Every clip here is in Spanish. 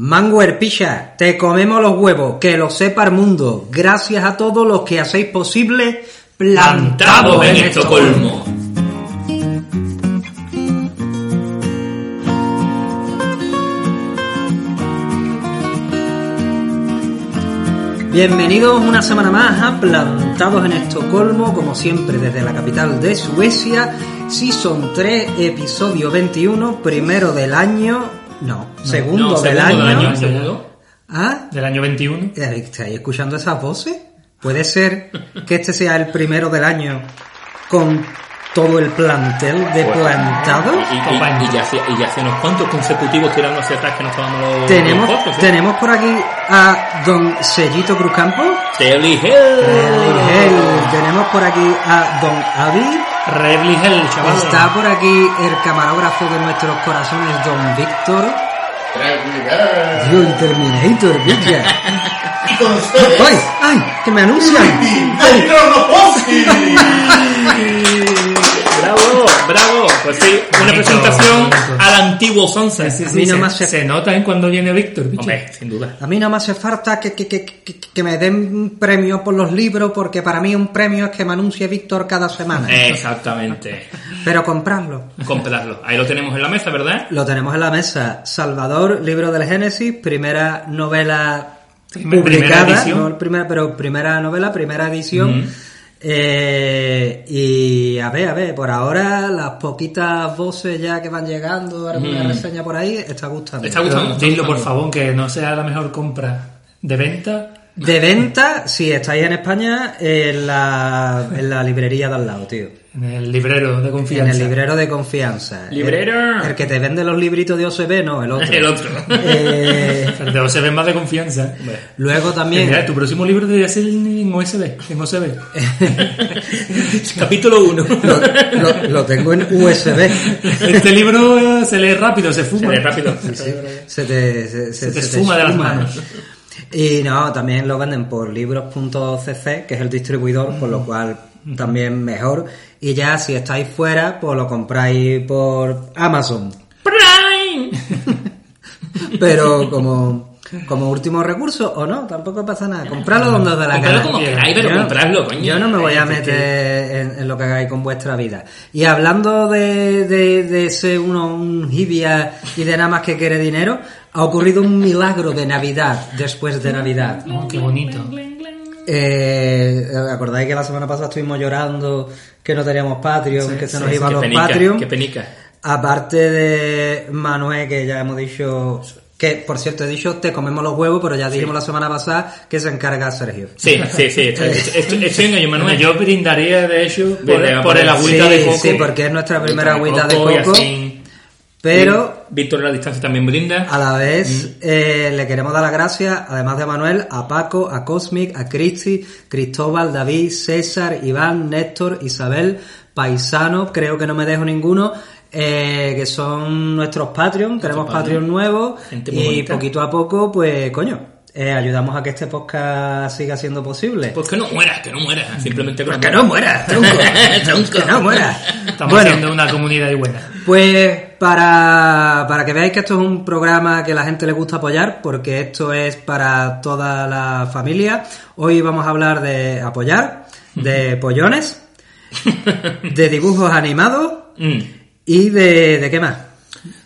Manguer Picha, te comemos los huevos, que lo sepa el mundo. Gracias a todos los que hacéis posible Plantado en Estocolmo. Bienvenidos una semana más a Plantados en Estocolmo, como siempre desde la capital de Suecia. Season 3, episodio 21, primero del año. No, segundo, No, del segundo año. del año, segundo. ¿Ah? Del año 21. Eh, ¿Estáis escuchando esas voces? ¿Puede ser que este sea el primero del año con todo el plantel de Pues, plantados? Y, y- y ya hace, y ya hace unos cuantos consecutivos tirando hacia atrás que nos estábamos los Tenemos, los ¿eh? tenemos por aquí a don Sellito Cruzcampo. Telly Hill. Hell. Tenemos por aquí a don Avi. Redley Hell, chaval. Está por aquí el camarógrafo de nuestros corazones, don Víctor. Dios, el Terminator, villa. ¡Ay! ¡Ay! ¡Que me anuncian! Bravo, bravo. Pues sí, una Bonito, presentación bonito. al antiguo Sonsa. Sí, A sí, mí no se, se nota en cuando viene Víctor. Hombre, sin duda. A mí no me hace falta que, que, que, que, que me den un premio por los libros, porque para mí un premio es que me anuncie Víctor cada semana. Exactamente. Pero comprarlo. Comprarlo. Ahí lo tenemos en la mesa, ¿verdad? Lo tenemos en la mesa. Salvador, libro del Génesis, primera novela publicada, primera edición. no primera, pero primera novela, primera edición. Eh, y a ver, a ver, por ahora las poquitas voces ya que van llegando, alguna Ujú. reseña por ahí, está gustando. Está gustando. dilo, por favor, que no sea la mejor compra de venta. De venta, si estáis en España, en la, en la librería de al lado, tío. En el librero de confianza. En el librero de confianza. Librero. El, el que te vende los libritos de OCB, no, el otro. El otro. Eh, El de OSB más de confianza. luego Que también... Mira, tu próximo libro debería ser en OSB. En OSB. Capítulo 1. lo, lo- lo tengo en USB. Este libro eh, se lee rápido, se fuma. rápido. Se te, se, Se te esfuma de las manos. Y no, también lo venden por libros.cc, que es el distribuidor, por lo cual también mejor. Y ya si estáis fuera, pues lo compráis por Amazon. Prime. Pero como, como último recurso, o no, tampoco pasa nada. Comprarlo donde os dé la Comprarlo gana. como queráis, pero Yo no- compradlo, coño. Yo no me voy a meter en, en lo que hagáis con vuestra vida. Y hablando de, de, de ser uno un hibia y de nada más que quiere dinero, ha ocurrido un milagro de Navidad después de Navidad. Oh, qué bonito. Eh, ¿Acordáis que la semana pasada estuvimos llorando que no teníamos Patreon, que se nos Sí, iban los penica, Patreon? Qué penica. Aparte de Manuel, que ya hemos dicho, que por cierto he dicho te comemos los huevos, pero ya dijimos la semana pasada que se encarga Sergio. Sí, sí, sí. Estoy, estoy, estoy en ello, Bueno, Manuel. yo brindaría, de hecho, por, por el por- agüita sí, de coco. sí, porque es nuestra primera agüita de y coco, así- pero Víctor en la distancia también brinda. a la vez eh, le queremos dar las gracias, además de a Manuel, a Paco, a Cosmic, a Cristi, Cristóbal, David, César, Iván, Néstor, Isabel, Paisano, creo que no me dejo ninguno, eh, que son nuestros Patreon, tenemos Patreon. Patreon nuevos y bonita. poquito a poco, pues coño, eh, ayudamos a que este podcast siga siendo posible. Pues que no muera, que no muera. Simplemente que, Pues que no muera, tronco, Tronco. que no muera. Estamos Bueno, haciendo una comunidad y buena. Pues para, para que veáis que esto es un programa que a la gente le gusta apoyar, porque esto es para toda la familia, hoy vamos a hablar de apoyar, de pollones, de dibujos animados Mm. y de, de qué más.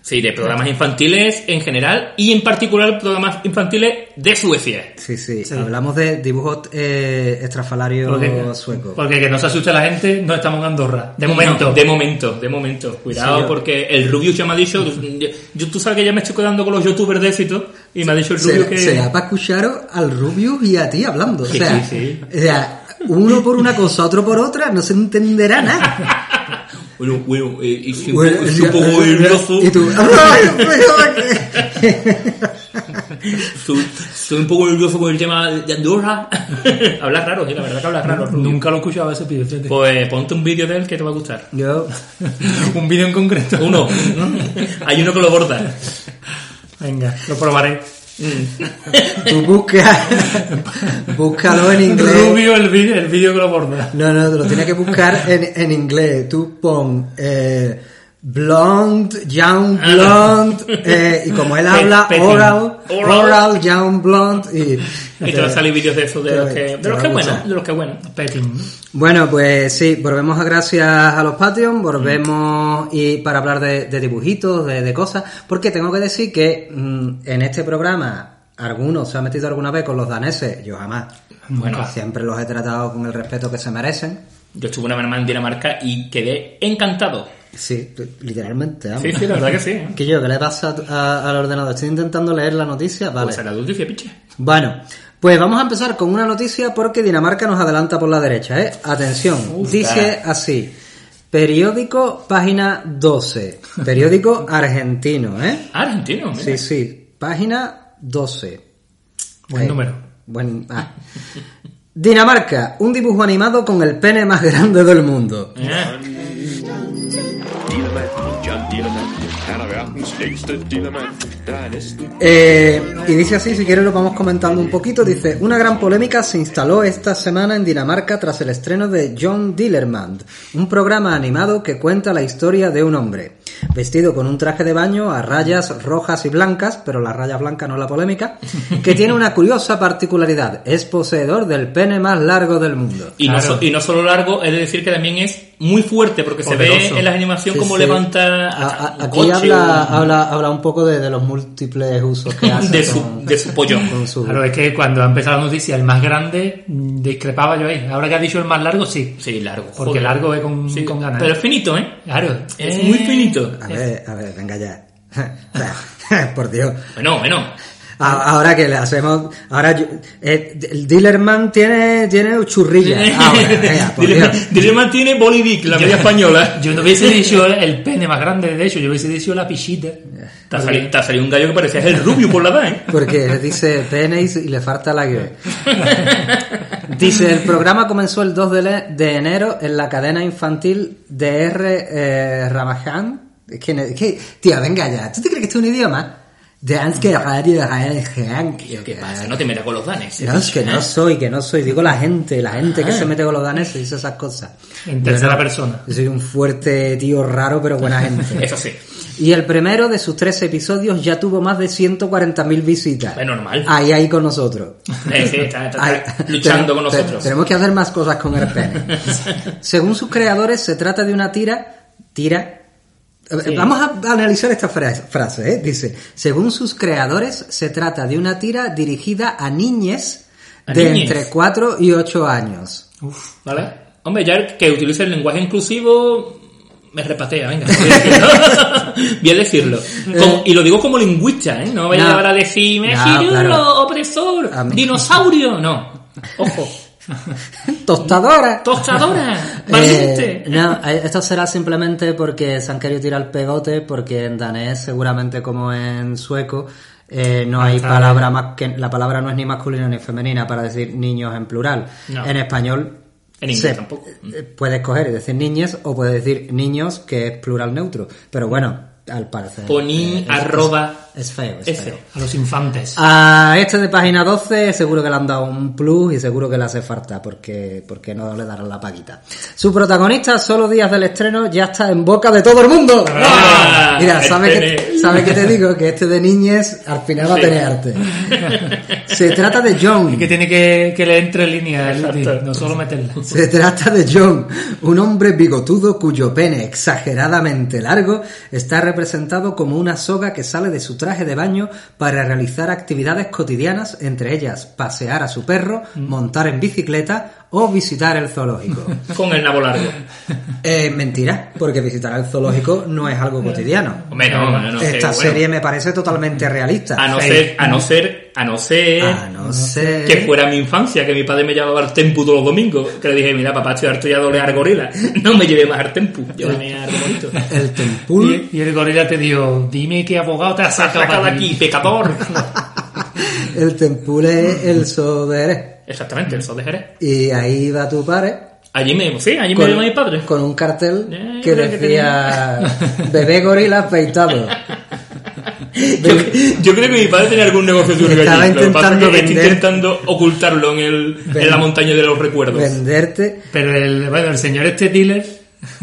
Sí, de programas infantiles en general y en particular programas infantiles de Suecia. Sí, sí, hablamos de dibujos eh, estrafalarios Porque, suecos. porque que no se asuste la gente, no estamos en Andorra. De momento. No, de momento, de momento. Cuidado Sí, yo- porque el Rubius ya me ha dicho... yo, yo- tú sabes que ya me estoy quedando con los youtubers de éxito y me ha dicho el Rubius Se, que... se da para escuchar al Rubius y a ti hablando. O Sí, sea, sí, o sea, uno por una cosa, otro por otra, no se entenderá nada. Bueno, bueno, eh, y soy un Bueno, poco- soy un poco nervioso. Y tú, ¡ay, pero- Soy, soy un poco nervioso con el tema de Andorra. habla raro, sí, la verdad que habla raro. Nunca lo he escuchado ese pibe, fíjate. Pues ponte un vídeo de él que te va a gustar. Yo, Un vídeo en concreto. Uno. Hay uno que lo borda. Venga, lo probaré. Tú busca, búscalo en inglés. Rubio el vídeo, el que lo. No, no, te lo tienes que buscar en, en inglés. Tú pon eh, blonde, young blonde, eh, y como él habla, oral, Oral. young blonde, y... Y te van a salir vídeos de esos, de te- los que, de los que bueno, de los que bueno. Petting. Bueno, pues sí, volvemos a gracias a los Patreon, volvemos y para hablar de, de dibujitos, de, de cosas, porque tengo que decir que mm, en este programa algunos se han metido alguna vez con los daneses, yo jamás. Bueno. siempre los he tratado con el respeto que se merecen. Yo estuve una semana en Dinamarca y quedé encantado. Sí, literalmente. vamos. Sí, sí, la verdad que sí. ¿eh? ¿Qué yo? ¿Qué le pasa a- a- al ordenador? Estoy intentando leer la noticia. Vale. Pues era noticia, piche. Bueno, pues vamos a empezar con una noticia porque Dinamarca nos adelanta por la derecha, ¿eh? Atención, Uf, dice así. Periódico, página 12. Periódico argentino, ¿eh? Argentino, mira. Sí, sí. Página 12. Buen Eh, número. Buen, ah. Dinamarca, un dibujo animado con el pene más grande del mundo. Eh, 你的麦克。Eh, y dice así, si quieres lo vamos comentando un poquito, dice, una gran polémica se instaló esta semana en Dinamarca tras el estreno de John Dillermand, un programa animado que cuenta la historia de un hombre, vestido con un traje de baño a rayas rojas y blancas, pero la raya blanca no la polémica, que tiene una curiosa particularidad, es poseedor del pene más largo del mundo. Y, no Claro. so- y no solo largo, es decir, que también es muy fuerte, porque se ve Poderoso. en la animación Sí, como sí. levanta A- a- un aquí coche, habla, un- habla, habla un poco de, de los múltiples usos que hace de, su, con, de su pollón. con su... Claro, es que cuando ha empezado la noticia, el más grande, mm, discrepaba yo ahí. Ahora que ha dicho el más largo, sí. Sí, largo. Porque joder. largo es con, Sí, con ganas. Pero es finito, ¿eh? Claro. Es Eh, muy finito. A ver, a ver, venga ya. Por Dios. Bueno, bueno. Ahora que le hacemos. Ahora yo- eh, el Dillerman tiene, tiene churrilla. Ahora, venga, por Dios. Dillerman tiene Bolivic, la media española. Yo no hubiese dicho el pene más grande, de hecho, yo hubiese dicho la pichita. Te ha salido, un gallo que parecía el rubio por la edad, ¿eh? Porque dice penis y le falta la que. Dice, el programa comenzó el 2 de, enero en la cadena infantil de R. Eh, Ramajan. Venga ya. ¿Tú te crees que esto es un idioma? De antes que radio. ¿Qué pasa? No te metas con los danes. No, es que no soy, que no soy. Digo la gente, la gente que se mete con los daneses y dice esas cosas. En tercera persona. Yo soy un fuerte tío raro, pero buena gente. Eso sí. Y el primero de sus tres episodios ya tuvo más de 140.000 visitas. Es normal. Ahí, ahí con nosotros. Eh, sí, está, está- Ahí- está luchando con nosotros. Tenemos que hacer más cosas con el pene. Según sus creadores, se trata de una tira. Tira. Sí. Vamos a analizar esta fra- frase, ¿eh? Dice, según sus creadores, se trata de una tira dirigida a niñes ¿A de niñes? entre 4 y 8 años. ¿Vale? Hombre, ya que utilice el lenguaje inclusivo me repatea, venga. A decirlo. Como- y lo digo como lingüista, ¿eh? No vaya No. a decirme, No, "Girulo, claro. opresor, dinosaurio. No. Ojo. ¡Tostadora! Tostadora. Valiente. Eh, no, eh, esto será simplemente porque se han querido tirar el pegote, porque en danés, seguramente como en sueco, eh, no hay palabra más que la palabra no es ni masculina ni femenina para decir niños en plural. No. En español En inglés tampoco. eh, puedes coger y decir niñes o puedes decir niños que es plural neutro. Pero bueno, al parecer. Poní, eh, arroba, Es feo, es feo. A los infantes. A este de página 12 seguro que le han dado un plus y seguro que le hace falta porque, porque no le darán la paguita. Su protagonista, solo días del estreno, ya está en boca de todo el mundo. Ah, Mira, ¿sabes que, sabe que te digo? Que este de niñes al final va a Sí. tener arte. Se trata de John. Es que tiene que, que leer entre líneas, el Exacto. útil, no solo meterla. Se trata de John, un hombre bigotudo cuyo pene exageradamente largo está representado como una soga que sale de su traje de baño para realizar actividades cotidianas, entre ellas pasear a su perro, montar en bicicleta o visitar el zoológico. Con el nabo largo. Eh, mentira, porque visitar el zoológico no es algo cotidiano. Hombre, no, no, no sé, Esta bueno. serie me parece totalmente realista. A no Sí. ser, a no ser, a no ser A no ser... que fuera mi infancia, que mi padre me llevaba al tempu todos los domingos, que le dije, mira papá, estoy harto ya de olear gorila, no me lleve más al tempu, llévame a algo bonito. El tempul... Y, y el gorila te dijo, dime qué abogado te has sacado de aquí, pecador. El tempul es el sodere. Exactamente, el sol de Jerez. Y ahí va tu padre Allí me, sí, allí me lleva mi padre. con un cartel que decía bebé gorila afeitado. Yo, yo creo que mi padre tenía algún negocio de Estaba allí. Intentando está intentando ocultarlo en, el, en la montaña de los recuerdos. Venderte. Pero el, bueno, el señor este dealer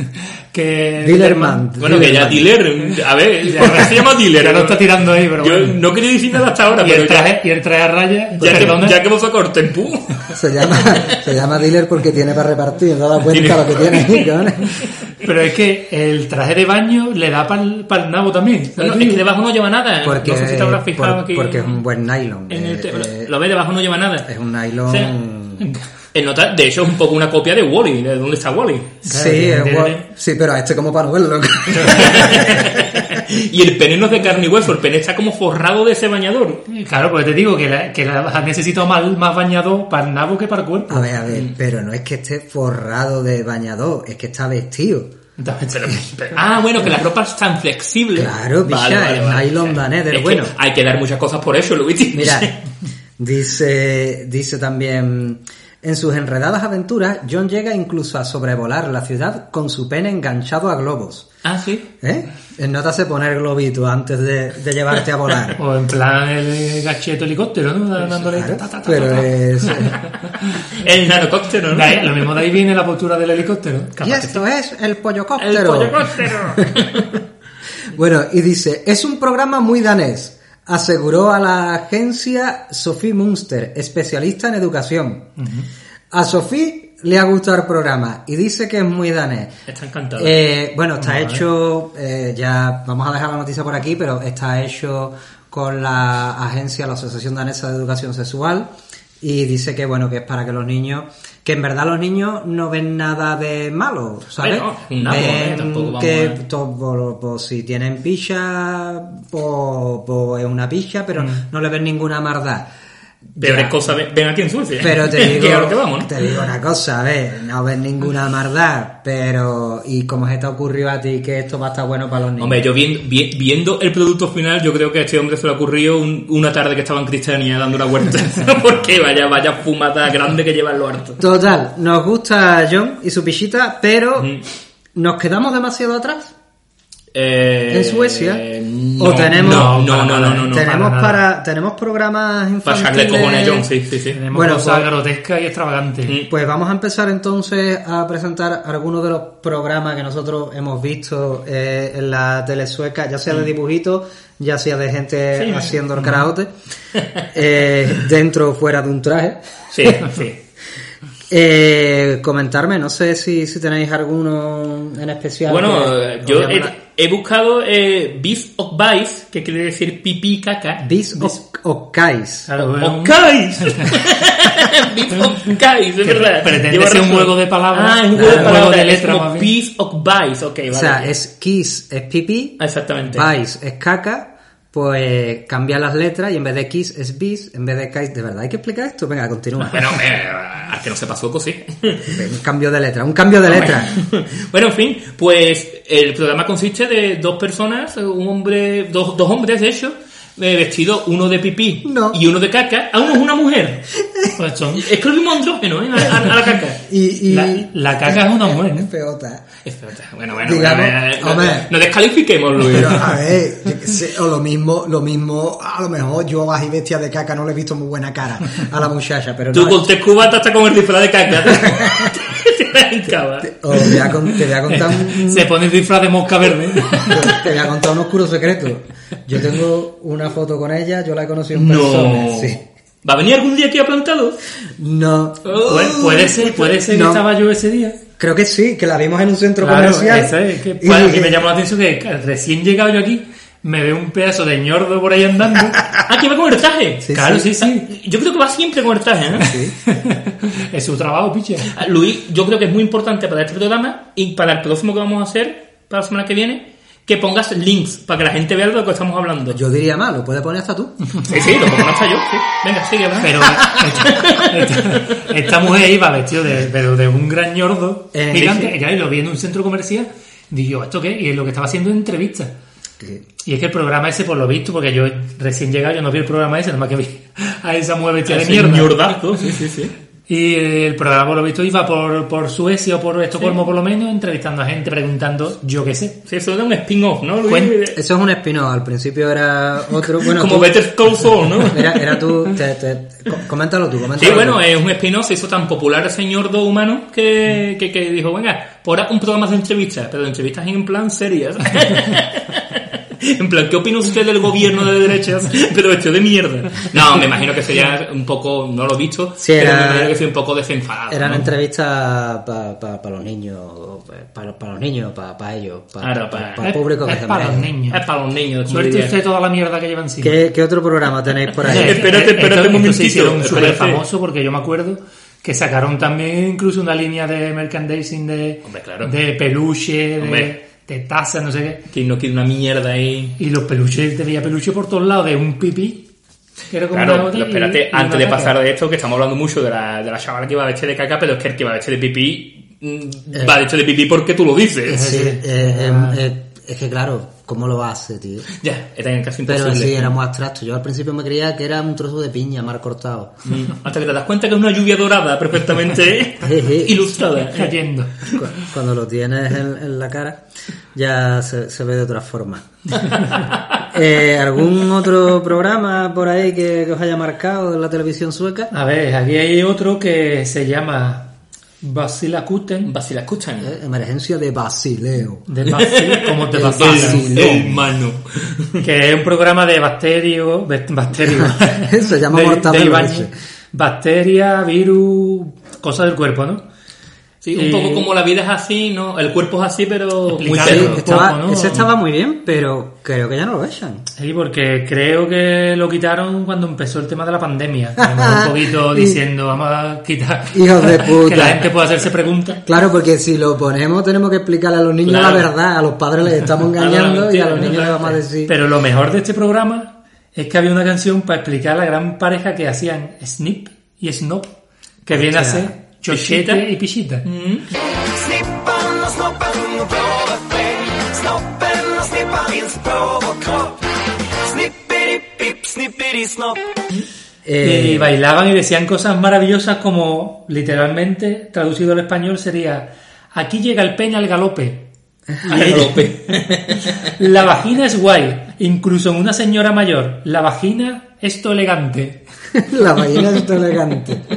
que Dillerman. Bueno, que ya dealer, a ver, ¿por qué se llama dealer? Ya lo está tirando ahí, pero Yo bueno. no quería decir nada hasta ahora, y, pero el ya, traje, y el traje a raya, ya, perdona, que, ya que hemos sacado el tempú. Se llama, se llama dealer porque tiene para repartir, no da cuenta lo que tiene ahí, pero es que el traje de baño le da para el nabo también. Bueno, es que debajo no lleva nada. Porque, no sé si te habrás fijado por- aquí. porque es un buen nylon. en el eh, eh, lo ves, debajo no lleva nada. es un nylon. Sí. El nota, de hecho, es un poco una copia de Wally. ¿De dónde está Wally? Sí, es guay. sí, pero a este como para verlo. y el pene no es de carne y hueso, el pene está como forrado de ese bañador. Claro, pues te digo que, la, que la necesito más, más bañador para el nabo que para el cuerpo. A ver, a ver, pero no es que esté forrado de bañador, es que está vestido. Entonces, Pero- pero- ah, bueno, que la ropa es tan flexible. Claro, picha, es nylon danés del Es que bueno. hay que dar muchas cosas por eso, Luigi. Mira, dice, dice también, en sus enredadas aventuras, John llega incluso a sobrevolar la ciudad con su pene enganchado a globos. Ah, sí. ¿Eh? Notas poner globito antes de, de llevarte a volar. o en plan el gacheto helicóptero, ¿no? Dándole Claro, ta, ta, ta, pero es... El nanocóptero, ¿no? ahí- lo mismo de ahí viene la postura del helicóptero. Y esto es el El pollocóptero. pollocóptero. Bueno, y dice, es un programa muy danés, aseguró a la agencia Sophie Munster, especialista en educación. A Sophie le ha gustado el programa y dice que es muy danés. Está encantado. Eh, bueno, está hecho, eh, ya vamos a dejar la noticia por aquí, pero está hecho con la agencia, la Asociación Danesa de Educación Sexual y dice que bueno, que es para que los niños, que en verdad los niños no ven nada de malo, ¿sabes? Bueno. Ven Tampoco vamos que a- to- po- po- si tienen picha, pues es una picha, pero Mm. no le ven ninguna maldad. Peores Ya. cosas ven, aquí en Suecia. Pero te Que lo que digo, vamos, ¿no? te digo una cosa, a ver, no ves ninguna maldad, pero ¿y cómo se te ocurrió a ti que esto va a estar bueno para los niños? Hombre, yo viendo, vi- viendo el producto final, yo creo que a este hombre se le ocurrió un- una tarde que estaba en Cristianía dando una vuelta. Porque vaya, vaya fumada grande que lleva en lo harto. Total, nos gusta John y su pichita, pero Mm. ¿nos quedamos demasiado atrás? Eh, ¿En Suecia? no, ¿O tenemos- No, no, para no, tenemos para para, tenemos programas infantiles. John, sí, sí, sí. Tenemos Bueno, cosas pues- grotescas y extravagantes. Mm. Pues vamos a empezar entonces a presentar algunos de los programas que nosotros hemos visto eh, en la tele sueca, ya sea de dibujitos, ya sea de gente Sí. haciendo el karaoke, eh, dentro o fuera de un traje. Sí, sí. Eh, comentarme, no sé si, si tenéis alguno en especial. Bueno, que yo he, he buscado eh, Beef of Vice, que quiere decir pipí caca. la- Bis o, o Kais. Claro, es un- Of Guys. Beef of Guys, es verdad. pretende ser un juego de palabras. Ah, es un Ah, juego de juego palabras. de es letras, como. Beef of Vice, ok, vale. O sea, es Kiss es pipí, Ah, Exactamente. Vice es caca, pues cambia las letras y en vez de Kiss es Bis, en vez de Kais. ¿De verdad hay que explicar esto? Venga, continúa. Bueno, eh, al que no se pasó, pues sí. Un cambio de letra, un cambio de letra. bueno, en fin, pues el programa consiste de dos personas, un hombre, dos, dos hombres de hecho, eh, vestidos uno de pipí No. y uno de caca, a uno es una mujer. Pues son- Es que lo mismo andrógeno, ¿eh? A, a- a la caca. Y, y La, la caca es una mujer, ¿no? Feota. Espérate, bueno, bueno, Digamos, bueno, eh, no, no descalifiquemos, Luis. Pero a ver, o lo mismo, lo mismo, a lo mejor yo a bestia de caca no le he visto muy buena cara a la muchacha, pero Tú no. con tres cubatas estás con el disfraz de caca. Te la encaba. o te voy a, con- te voy a contar un, Se pone el disfraz de mosca verde. te voy a contar un oscuro secreto. Yo tengo una foto con ella, yo la he conocido en No. persona. Sí. ¿Va a venir algún día aquí a plantado? No. Pu- puede ser, puede ser que No. estaba yo ese día. Creo que sí, que la vimos en un centro Claro, comercial. esa es que, Y pues, me llamó la atención que recién llegado yo aquí, me veo un pedazo de ñordo por ahí andando. Ah, que va con el traje. Sí, claro, sí. sí, sí. Yo creo que va siempre con el traje, ¿eh? Sí. es su trabajo, piche. Ah, Luis, yo creo que es muy importante para este programa y para el próximo que vamos a hacer, para la semana que viene, que pongas links para que la gente vea de lo que estamos hablando. Yo diría más, lo puedes poner hasta tú. Sí, sí, lo pongo hasta yo. sí. Venga, sigue, va. Pero esta, esta- esta mujer iba vestido de, pero de un gran ñordo Eh, gigante. sí. Y lo vi en un centro comercial. Digo, ¿esto qué? Y lo que estaba haciendo entrevistas. Que- Y es que el programa ese, por lo visto, porque yo recién llegado, yo no vi el programa ese, nada más que vi a esa mujer vestida de mierda. ñordazo, sí, sí, sí. Y el programa, por lo visto, iba por, por Suecia o por Estocolmo, por lo menos, entrevistando a gente, preguntando, yo qué sé. Sí, eso da un spin-off, ¿no? Luis? Eso es un spin-off. Al principio era otro. Bueno, Como tú- Better Call Saul, ¿no? Era, era tú. te- te- co- coméntalo tú, coméntalo Sí, bueno, tú. es un spin-off, se hizo tan popular el señor do humano que, que, que dijo, venga, por ahora un programa de entrevistas, pero de entrevistas en plan serias. En plan, ¿qué opina usted del gobierno de derechas? Pero esto de mierda. No, me imagino que sería un poco, no lo he visto, Sí, pero era- me imagino que sería un poco desenfadado. Eran ¿no? entrevistas para los niños, para los niños, para ellos, para Claro, pa- el público que es se para los niños. Es para los niños. Suerte diría. usted toda la mierda que lleva encima. ¿Qué, qué otro programa tenéis por ahí? Espérate, espérate Esto- un momentito, súper espérate. famoso porque yo me acuerdo que sacaron también incluso una línea de merchandising de, Hombre, claro. de peluche, Hombre. de tazas, no sé qué. Que no quiere una mierda ahí. Y los peluches, te veía peluche por todos lados, de un pipí. Que Claro, pero espérate, y antes de caca. pasar de esto, que estamos hablando mucho de la, de la chavala que iba vestida de caca, pero es que el que va vestido de pipí mm, va vestido de pipí porque tú lo dices. Sí, eh, eh, Ah. eh, es que claro, ¿cómo lo hace, tío? Ya, era casi Pero imposible. sí, era muy abstracto. Yo al principio me creía que era un trozo de piña mal cortado. Mm, Hasta que te das cuenta que es una lluvia dorada perfectamente ilustrada. Cayendo. Cu- Cuando lo tienes en, en la cara, ya se, se ve de otra forma. Eh, ¿Algún otro programa por ahí que, que os haya marcado de la televisión sueca? A ver, aquí hay otro que se llama Basilakuten. Basila, escuchan. Eh, Emergencia de Basileo. De Basil, como de El Basil. Basil. El mano. Que es un programa de bacterios. Bacterios. Se llama de, Mortadelo de. Bacterias, virus, cosas del cuerpo, ¿no? Sí, un Eh, poco como la vida es así, ¿no? El cuerpo es así, pero muy cerdo. Estaba- ¿no? Ese estaba muy bien, pero creo que ya no lo echan. Sí, porque creo que lo quitaron cuando empezó el tema de la pandemia. Un poquito diciendo, vamos a quitar. Hijos de puta. que la gente pueda hacerse preguntas. Claro, porque si lo ponemos tenemos que explicarle a los niños Claro. la verdad. A los padres les estamos engañando y a los niños les vamos a decir... Pero lo mejor de este programa es que había una canción para explicar a la gran pareja que hacían Snip y Snop, que viene a ser Chochete Pichita. y kropp Snippidi-pipp, snippidi-snopp eh, Y bailaban y decían cosas maravillosas como, literalmente, traducido al español sería, aquí llega el pene al galope. Al galope. La vagina es guay, incluso en una señora mayor. La vagina es elegante. la ballena es elegante.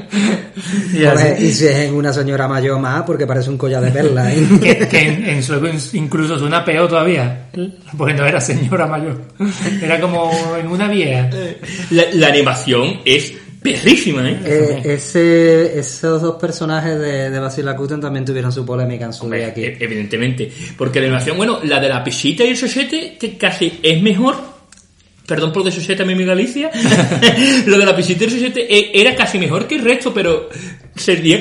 Y y si es en una señora mayor más, porque parece un collar de perlas. ¿eh? que, que en, en sueco incluso suena peor todavía, porque no era señora mayor, era como en una vieja. La, la animación es perrísima, ¿eh? Eh, ese, esos dos personajes de, de Basilakuten también tuvieron su polémica en su Hombre, día aquí. e- evidentemente. Porque la animación, bueno, la de la pichita y el chochete, que casi es mejor. Perdón por de chochete a mi amiga Alicia. Lo de la pichita y el chochete eh, era casi mejor que el resto, pero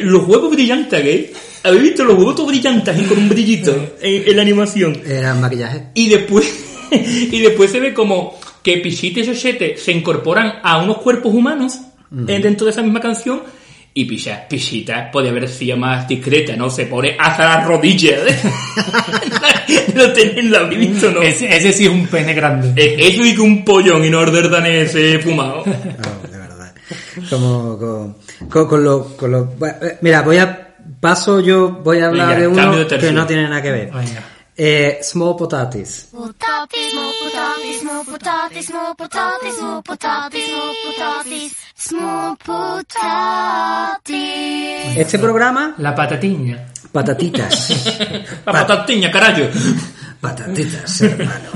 los huevos brillantes, ¿eh? ¿Habéis visto los huevos todos brillantes y con un brillito en, en la animación? Era maquillaje. Y después, y después se ve como que Pichita y Xochete se incorporan a unos cuerpos humanos eh, dentro de esa misma canción. Y Picha, Pichita podía haber sido más discreta, ¿no? Se pone hasta las rodillas. Lo tenéis, lo habéis visto, ¿no? Ese, ese sí es un pene grande. Eh, Eso y que un pollón y no order danés eh, fumado. No, de verdad. Como con, con, con lo, con lo- bueno, eh, mira, voy a paso yo voy a hablar Venga, de uno de que no tiene nada que ver. Venga. Eh, small potatis. Potatis, small potatis, small potatis, small potatis, small potatis, small potatis, small potatis. Este programa, La patatiña. patatitas. La patatiña, carajo. Patatitas, hermano.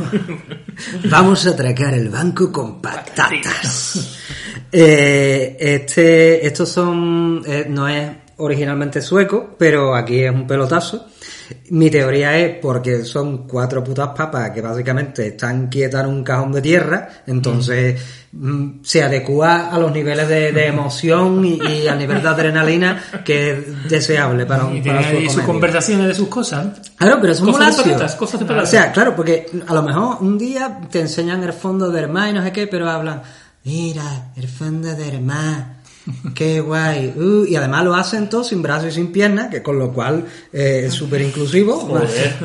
Vamos a atracar el banco con patatas. Eh, este, estos son, eh, no es originalmente sueco, pero aquí es un pelotazo. Mi teoría es porque son cuatro putas papas que básicamente están quietas en un cajón de tierra, entonces mm, se adecua a los niveles de, de emoción y, y al nivel de adrenalina que es deseable para un Y para tiene ahí sus conversaciones de sus cosas. Claro, pero es un Cosas de patatas, cosas de patatas. O sea, claro, porque a lo mejor un día te enseñan el fondo del mar y no sé qué, pero hablan, mira, el fondo del mar, qué guay. Uh, y además lo hacen todo sin brazos y sin piernas, que con lo cual eh, es súper inclusivo.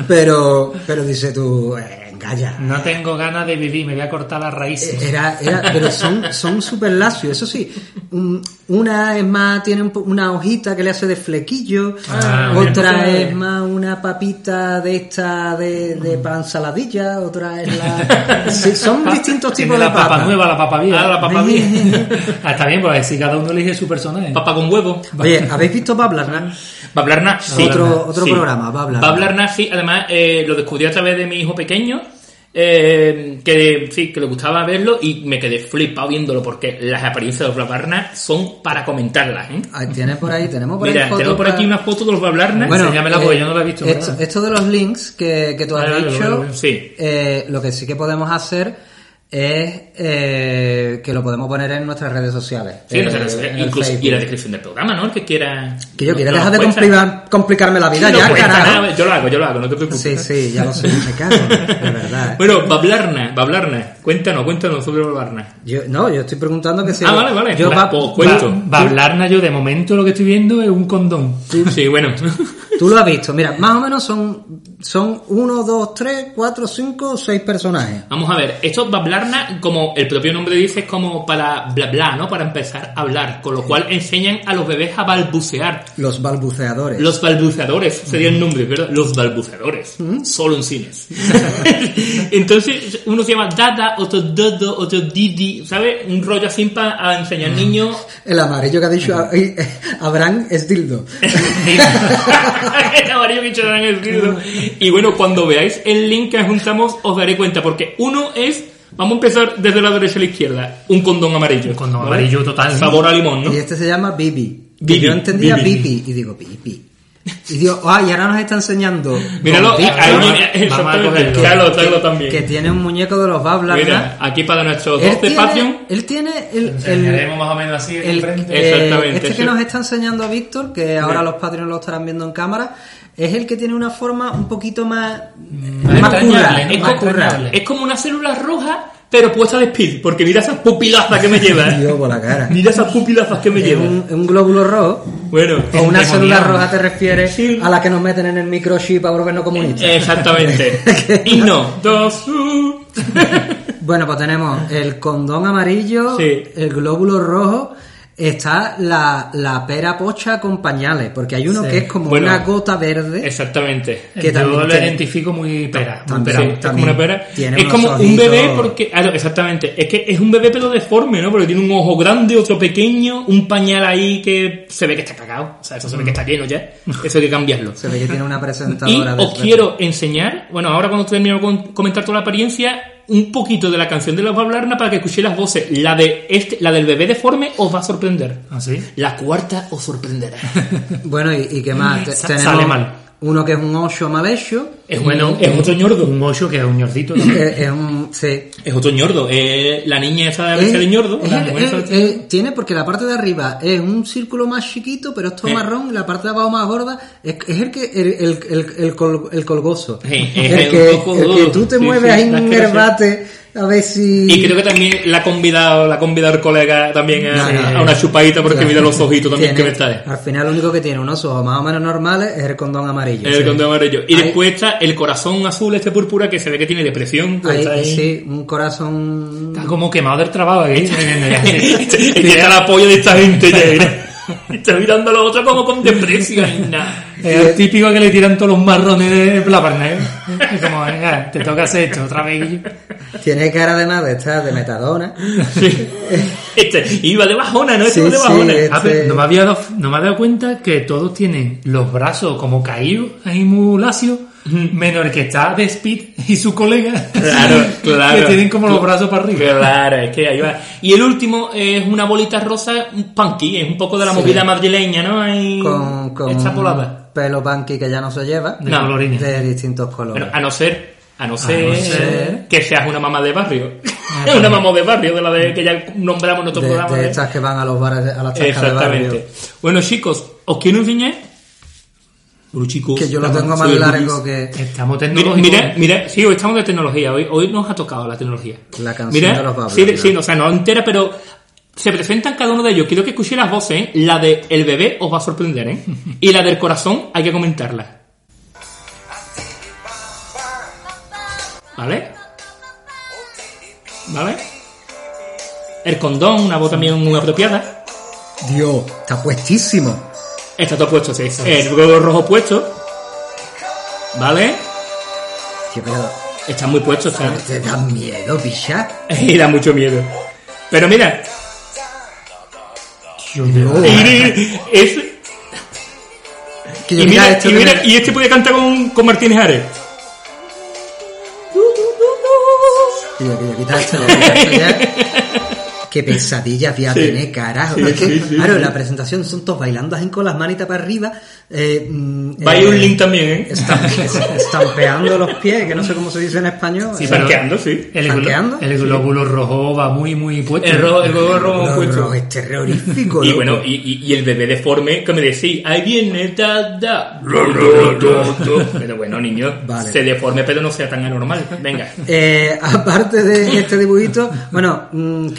Pero, pero dice tú, eh, calla. No tengo ganas de vivir, me voy a cortar las raíces. Era, era, pero son, son súper lacios, eso sí. Un, Una es más, tiene un una hojita que le hace de flequillo, Ah, otra bien. es más una papita de esta de, de pan saladilla, otra es la... Sí, son distintos tipos de la papa papas. nueva, la papa vieja. Ah, la papa vieja. Ah, está bien, pues así cada uno elige su personaje. Papa con huevo. Oye, ¿habéis visto Bablarna? Bablarna, sí. Otro- otro Sí. programa, Bablarna. Bablarna, sí. Además, eh, lo descubrí a través de mi hijo pequeño. eh, que sí, que le gustaba verlo y me quedé flipado viéndolo porque las apariencias de los Bablarna son para comentarlas, ¿eh? Ah, Tiene por ahí, tenemos por Mira, ahí tengo por para- aquí una foto de los Bablarna. Bueno, Enséñamela, porque yo no la he visto, Esto, ¿verdad? esto de los links que, que tú has dicho, lo lo. Sí. eh, lo que sí que podemos hacer es eh, que lo podemos poner en nuestras redes sociales. Sí, Eh, no no incluso Facebook. y en la descripción del programa, ¿no? El que quiera. Que yo quiero no dejar de complicar- complicarme la vida Sí, no ya, cuenta carajo. nada, Yo lo hago, yo lo hago, no te preocupes. Sí, sí, ya lo sé, me cago, de verdad. Bueno, Bablarna, Bablarna. Cuéntanos, cuéntanos sobre Bablarna. Yo, no, yo estoy preguntando que si... Ah, vale, vale. Yo va- pues, cuento. va a hablarna yo de momento lo que estoy viendo es un condón. Sí, bueno. Tú lo has visto, mira, más o menos son, son uno, dos, tres, cuatro, cinco, seis personajes. Vamos a ver, esto Bablarna, como el propio nombre dice, es como para bla bla, ¿no? Para empezar a hablar, con lo cual enseñan a los bebés a balbucear. Los balbuceadores. Los balbuceadores sería el nombre, ¿verdad? Los balbuceadores. Solo en cines. Entonces, uno se llama Dada, otro Dodo, otro Didi, ¿sabes? Un rollo así para enseñar niños. El amarillo que ha dicho Abraham es dildo. El amarillo que en el. Y bueno, cuando veáis el link que juntamos, os daré cuenta, porque uno es, vamos a empezar desde la derecha a la izquierda, un condón amarillo. Un condón ¿vale? amarillo total. Sabor a limón, ¿no? Y este se llama Bibi. Bibi, yo entendía Bibi. Bibi. Y digo, Bibi. Y digo, ah, y ahora nos está enseñando. Míralo, ahí, a- a exactamente. tráelo también. que tiene un muñeco de los Bablas. Mira, aquí para nuestros Él 12 tiene, Patreon. él tiene el, el, Enseñaremos más o menos así el- enfrente. Exactamente, este que nos está enseñando Víctor, que ahora los Patreons lo estarán viendo en cámara, es el que tiene una forma un poquito más, Más más ¿no? Es más es como una célula roja, pero puesta de speed, porque mira esas pupilazas que me lleva. Dios, por la cara. Mira esas pupilazas que me Es lleva. un, un glóbulo rojo. Bueno, O una célula roja te refieres Sí. a la que nos meten en el microchip para volvernos comunistas. exactamente. y no, dos, uh. Bueno, pues tenemos el condón amarillo, Sí. el glóbulo rojo, está la, la pera pocha con pañales, porque hay uno Sí. que es como Bueno, una gota verde. Exactamente. que Yo lo identifico muy pera. muy pera. Sí, es como una pera. tiene Es como un bebé porque... ah, exactamente. Es que es un bebé pero deforme, ¿no? Porque tiene un ojo grande, otro pequeño, un pañal ahí que se ve que está cagado. O sea, eso se ve que está lleno ya. Eso hay que cambiarlo. Se ve que tiene una Y presentadora de os quiero enseñar, bueno, ahora cuando termino de comentar toda la apariencia, un poquito de la canción de los Bablarna para que escuchéis las voces. La de este, la del bebé deforme os va a sorprender. ¿Ah, sí? La cuarta os sorprenderá. Bueno, ¿y, y qué más? Sa- tenemos sale mal. Uno que es un ocho mal hecho. Es bueno, es otro ñordo. Un ocho que es un ñordito. ¿no? Es, es un... Sí. Es otro ñordo. Eh, la niña esa de Es- de ñordo. es es- es- tiene porque la parte de arriba es un círculo más chiquito, pero esto Sí. marrón, y la parte de abajo más gorda, es, es el que el, el, el, el col- el colgoso. Es el, el que, poco el que tú te Sí, mueves sí, ahí en un herbate a ver si... Y creo que también la ha convidado, la ha convidado el colega también a, No, no. a una chupadita porque mira los ojitos también Tiene- que me está. Al final lo único que tiene unos ojos más o menos normales es el condón amarillo. El sí. condón amarillo. Y Ahí- después está el corazón azul, este púrpura, que se ve que tiene depresión. Ahí, está ahí. sí, un corazón... Está como quemado del trabajo aquí. y está la polla de esta gente. Está mirando a los otros como con nada. Es el típico que le tiran todos los marrones de la parna, ¿eh? Como, venga, te toca hacer esto otra vez. Tiene cara de estar de metadona. Este, iba de bajona, ¿no? Este Sí, iba de sí, bajona. este- Ah, pero no me había dado, no me había dado cuenta que todos tienen los brazos como caídos, ahí muy lacios, menos el que está de speed y su colega. Claro, claro. Que tienen como los brazos para arriba. Claro, es que ahí va. Y el último es una bolita rosa, un punky, es un poco de la Sí. movida madrileña, ¿no? Ahí con, con extrapolada. pelo punky que ya no se lleva. De No. colorines. De distintos colores. A no ser, a no ser, no ser. que seas una mamá de barrio. una mamá de barrio, de la de que ya nombramos en nuestro de, programa. de de- estas que van a los bares, a las de barrio. Exactamente. Bueno, chicos, ¿os quiero enseñar? Bueno, chicos, Que yo lo tengo más largo que Estamos tecnológicos. mira, mira, sí, hoy estamos de tecnología, hoy, hoy nos ha tocado la tecnología. La canción mira, de los sí, ¿no? sí, o sea, no entera, pero se presentan cada uno de ellos. Quiero que escuchéis las voces, ¿eh? La de El bebé os va a sorprender, ¿eh? Y la del corazón hay que comentarla. ¿Vale? ¿Vale? El condón, una voz también muy apropiada. Dios, está puestísimo. Está todo puesto, sí. El huevo rojo puesto. ¿Vale? Tío, pero Está muy puesto, está. te da miedo, picha. Y da mucho miedo. Pero mira, Dios. es- yo y mira y, mira, y este puede cantar con, con Martínez Ares. Tío, yo quita esto, quita esto ya. Qué pesadilla voy a Sí. tener, carajo. Sí, Es que, sí, sí, claro, sí. la presentación son todos bailando así con las manitas para arriba. Eh, mm, Va a ir eh, un link también, ¿eh? estam- estampeando los pies, que no sé cómo se dice en español. Sí, Franqueando, sí. El, glo- el glóbulo rojo va muy, muy puesto. El, rojo, el huevo rojo puesto. no, es terrorífico. Y bueno, y, y- y el bebé deforme que me decís, ahí viene, da, da. Pero bueno, niño, Vale. se deforme, pero no sea tan anormal. Venga. Eh, aparte de este dibujito, bueno, mm,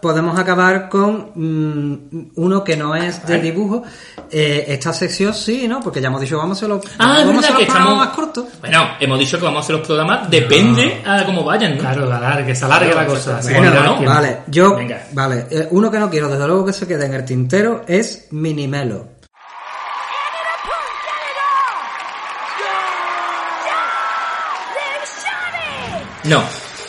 podemos acabar con mm, uno que no es de dibujo. Eh, esta sección sí, ¿no? Porque ya hemos dicho, vamos a hacerlo, Ah, es vamos a que programas estamos más cortos. Bueno, hemos dicho que vamos a hacer los programas, depende a cómo vayan, ¿no? Claro, ganar, que se alargue la cosa. así Bueno, ¿no? Vale, yo, Venga. vale, eh, uno que no quiero, desde luego que se quede en el tintero, es Minimelo. No.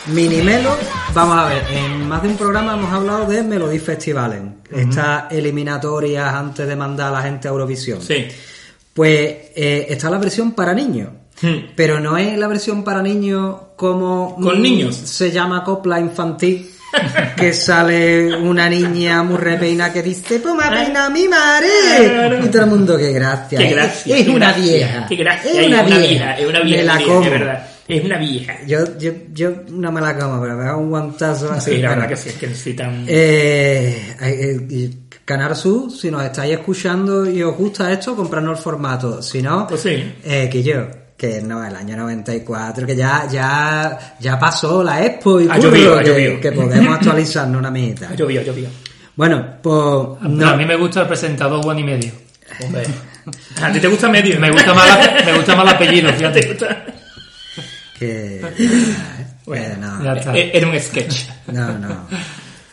Minimelo, vamos a ver, en más de un programa hemos hablado de Melody Festivalen, estas eliminatorias antes de mandar a la gente a Eurovisión. Sí. Pues eh, está la versión para niños. Hmm. Pero no es la versión para niños como... ¿Con mm, niños? Se llama copla infantil. que sale una niña muy repeina que dice, pues me ha peinado mi madre. Y todo el mundo, qué gracia. Qué es- gracia. Es, qué una vieja. Qué gracia. Es una, vieja. Es una vieja. Me la como. De verdad. Es una vieja. Yo, yo, yo no me la como, pero me da un guantazo así. Sí, la verdad que sí, es que necesitan... eh, eh, y Canal Sur, si nos estáis escuchando y os gusta esto, comprarnos el formato. Si no, Pues sí. eh, que yo, que no, el año 94, que ya, ya, ya pasó la expo y curro, llovido, que, que podemos actualizarnos una mitad. Ha llovido, llovido. Bueno, pues no, A mí me gusta el presentador Juan y medio. Hombre. ¿A ti te gusta medio? Me gusta más, me gusta más el apellido, fíjate. Que, Bueno, no. Eh, Era un sketch. no, no.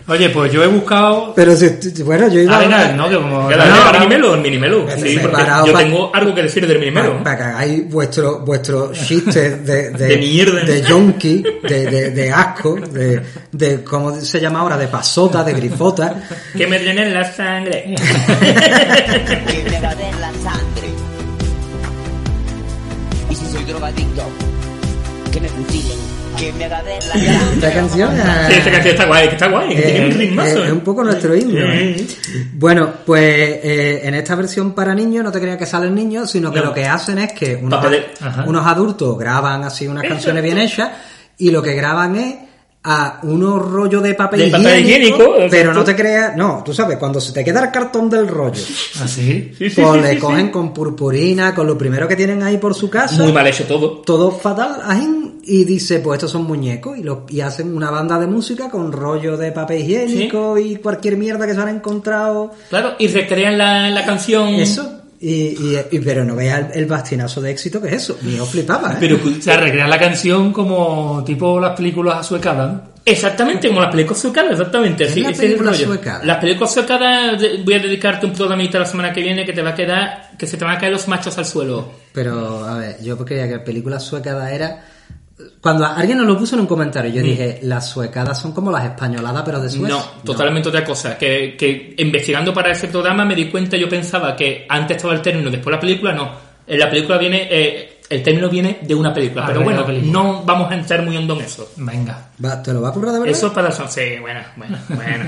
Oye, pues yo he buscado. Pero si, bueno, yo iba Ah, venga, no, que como. No, no, el minimelo, el minimelo. Pero Sí, porque yo pa- tengo algo que decir del minimelo. Para, que hagáis vuestro, vuestro chiste de, de, De mierda. de yonki, de, de, de asco, de, de, ¿cómo se llama ahora? De pasota, de grifota. Que me drenen la sangre. que me agarren la sangre. Y si soy drogadicto, que me que la. Esta canción Sí, esta canción está guay, que está guay, que tiene un es- ritmazo. es un poco nuestro himno. ¿eh? Bueno, pues eh, en esta versión para niños no te creas que salen niños, sino que No. lo que hacen es que unos adultos graban así unas canciones bien hechas y lo que graban es a unos rollos de papel, De papel higiénico, higiénico, pero no te creas, no, tú sabes, cuando se te queda el cartón del rollo, Así. Sí, sí, pues sí, le sí, cogen con purpurina, con lo primero que tienen ahí por su casa, Muy mal hecho todo. todo fatal, y dice, pues estos son muñecos, y, los, y hacen una banda de música con rollo de papel higiénico y cualquier mierda que se han encontrado, Claro, y recrean la, la canción. eso, y, y, y- pero no veas el, el bastinazo de éxito que es eso, yo flipaba, ¿eh? Pero O sea, recrear la canción como tipo las películas azuecadas. ¿no? exactamente como las películas suecadas, exactamente. ¿Qué es sí, la es película rollo. suecada? Las películas suecadas, de- voy a dedicarte un programita la semana que viene que te va a quedar, que se te van a caer los machos al suelo. Pero, a ver, yo creía que película suecada era... Cuando alguien nos lo puso en un comentario, yo dije, las suecadas son como las españoladas, pero de. Mm. No, totalmente otra cosa. Que, que investigando para ese programa me di cuenta, yo pensaba que antes estaba el término, después la película, no. En la película viene, eh, el término viene de una película. Ah, pero bueno, película. no vamos a entrar muy hondo en eso. Venga. Va, ¿Te lo va a currar de verdad? Eso es para... Sí, bueno, bueno, bueno.